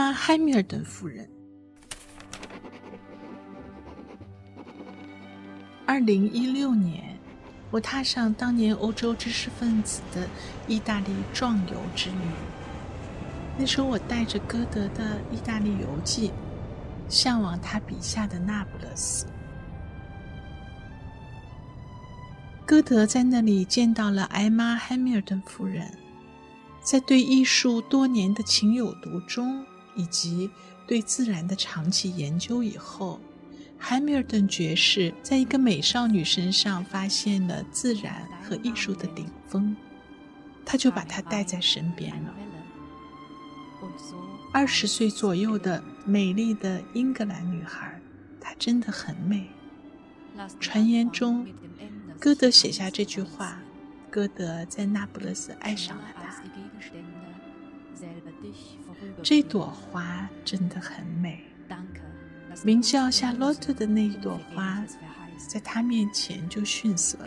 艾玛·汉密尔顿夫人。二零一六年，我踏上当年欧洲知识分子的意大利壮游之旅。那时候，我带着歌德的《意大利游记》，向往他笔下的那不勒斯。歌德在那里见到了艾玛·汉密尔顿夫人，在对艺术多年的情有独钟以及对自然的长期研究以后，汉密尔顿爵士在一个美少女身上发现了自然和艺术的顶峰，他就把她带在身边了。二十岁左右的美丽的英格兰女孩，她真的很美。传言中。歌德写下这句话：“歌德在那不勒斯爱上了她。”这朵花真的很美，名叫夏洛特的那一朵花，在他面前就逊色了。